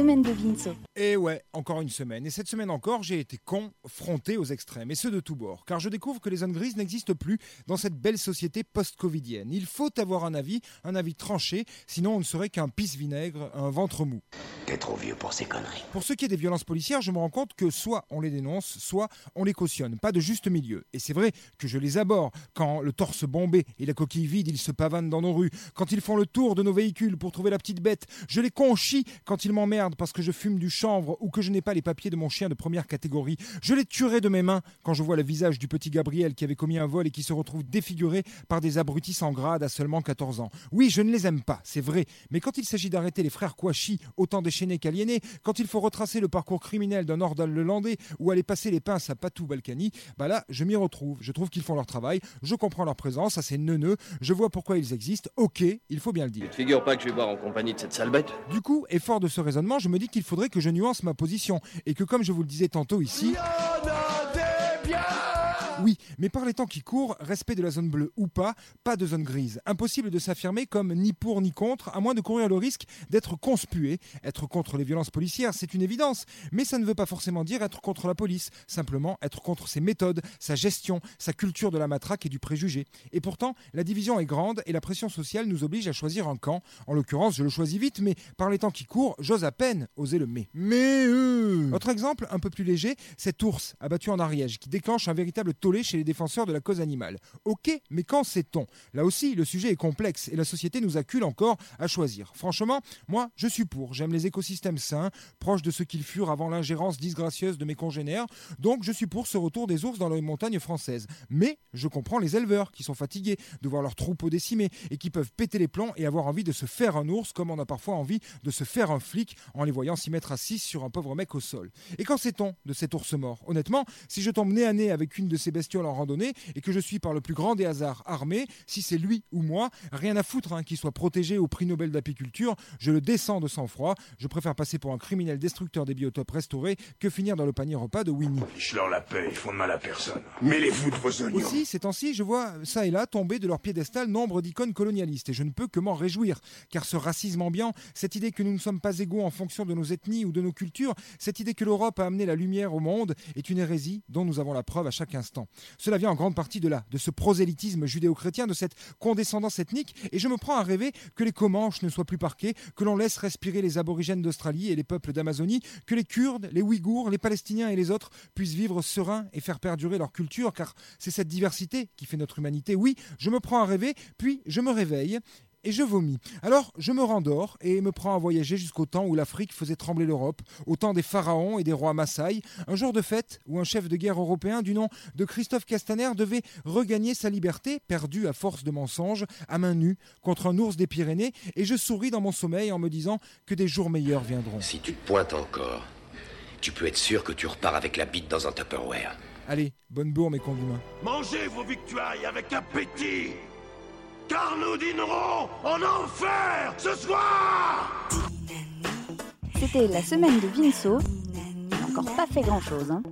semaine de Vinceau. Et ouais, encore une semaine. Et cette semaine encore, j'ai été confronté aux extrêmes, et ceux de tous bords. Car je découvre que les zones grises n'existent plus dans cette belle société post-covidienne. Il faut avoir un avis, un avis tranché, sinon on ne serait qu'un pisse-vinaigre, un ventre mou. T'es trop vieux pour ces conneries. Pour ce qui est des violences policières, je me rends compte que soit on les dénonce, soit on les cautionne. Pas de juste milieu. Et c'est vrai que je les aborde quand le torse bombé et la coquille vide, ils se pavanent dans nos rues. Quand ils font le tour de nos véhicules pour trouver la petite bête. Je les conchis quand ils m'emmerdent parce que je fume du chanvre ou que je n'ai pas les papiers de mon chien de première catégorie. Je les tuerai de mes mains quand je vois le visage du petit Gabriel qui avait commis un vol et qui se retrouve défiguré par des abrutis sans grade à seulement 14 ans. Oui, je ne les aime pas, c'est vrai. Mais quand il s'agit d'arrêter les frères Kouachi, autant déchaînés qu'aliénés, quand il faut retracer le parcours criminel d'un Nordal Lelandais ou aller passer les pinces à Patou Balkany, bah là, je m'y retrouve. Je trouve qu'ils font leur travail, je comprends leur présence, assez neuneux, je vois pourquoi ils existent. Ok, il faut bien le dire. Tu te figures pas que je vais boire en compagnie de cette sale bête Du coup, et fort de ce raisonnement, je me dis qu'il faudrait que je nuance ma position et que, comme je vous le disais tantôt ici. Oui, mais par les temps qui courent, respect de la zone bleue ou pas, pas de zone grise. Impossible de s'affirmer comme ni pour ni contre, à moins de courir le risque d'être conspué. Être contre les violences policières, c'est une évidence, mais ça ne veut pas forcément dire être contre la police, simplement être contre ses méthodes, sa gestion, sa culture de la matraque et du préjugé. Et pourtant, la division est grande et la pression sociale nous oblige à choisir un camp. En l'occurrence, je le choisis vite, mais par les temps qui courent, j'ose à peine oser le mais. Mais euh... Autre exemple, un peu plus léger, cet ours abattu en Ariège qui déclenche un véritable chez les défenseurs de la cause animale. Ok, mais quand sait-on? Là aussi, le sujet est complexe et la société nous accule encore à choisir. Franchement, moi, je suis pour. J'aime les écosystèmes sains, proches de ce qu'ils furent avant l'ingérence disgracieuse de mes congénères. Donc, je suis pour ce retour des ours dans les montagnes françaises. Mais je comprends les éleveurs qui sont fatigués de voir leurs troupeaux décimés et qui peuvent péter les plombs et avoir envie de se faire un ours comme on a parfois envie de se faire un flic en les voyant s'y mettre 6 sur un pauvre mec au sol. Et quand sait-on de cet ours mort? Honnêtement, si je tombe nez à nez avec une de ces bestioles en randonnée et que je suis par le plus grand des hasards armé, si c'est lui ou moi, rien à foutre hein, qu'il soit protégé au prix Nobel d'apiculture, je le descends de sang-froid. Je préfère passer pour un criminel destructeur des biotopes restaurés que finir dans le panier repas de Winnie. Je leur la paix, ils font de mal à personne. Mêlez-vous de vos oignons. Aussi, ces temps-ci, je vois ça et là tomber de leur piédestal nombre d'icônes colonialistes et je ne peux que m'en réjouir, car ce racisme ambiant, cette idée que nous ne sommes pas égaux en fonction de nos ethnies ou de nos cultures, cette idée que l'Europe a amené la lumière au monde, est une hérésie dont nous avons la preuve à chaque instant. Cela vient en grande partie de là, de ce prosélytisme judéo-chrétien, de cette condescendance ethnique, et je me prends à rêver que les Comanches ne soient plus parqués, que l'on laisse respirer les aborigènes d'Australie et les peuples d'Amazonie, que les Kurdes, les Ouïghours, les Palestiniens et les autres puissent vivre sereins et faire perdurer leur culture, car c'est cette diversité qui fait notre humanité. Oui, je me prends à rêver, puis je me réveille et je vomis. Alors je me rendors et me prends à voyager jusqu'au temps où l'Afrique faisait trembler l'Europe, au temps des pharaons et des rois Maasai, un jour de fête où un chef de guerre européen du nom de Christophe Castaner devait regagner sa liberté, perdue à force de mensonges, à main nue, contre un ours des Pyrénées, et je souris dans mon sommeil en me disant que des jours meilleurs viendront. Si tu te pointes encore, tu peux être sûr que tu repars avec la bite dans un Tupperware. Allez, bonne bourre mes condiments. Mangez vos victuailles avec appétit car nous dînerons en enfer ce soir C'était la semaine de Vinceau. Il n'a encore pas fait grand-chose. Hein.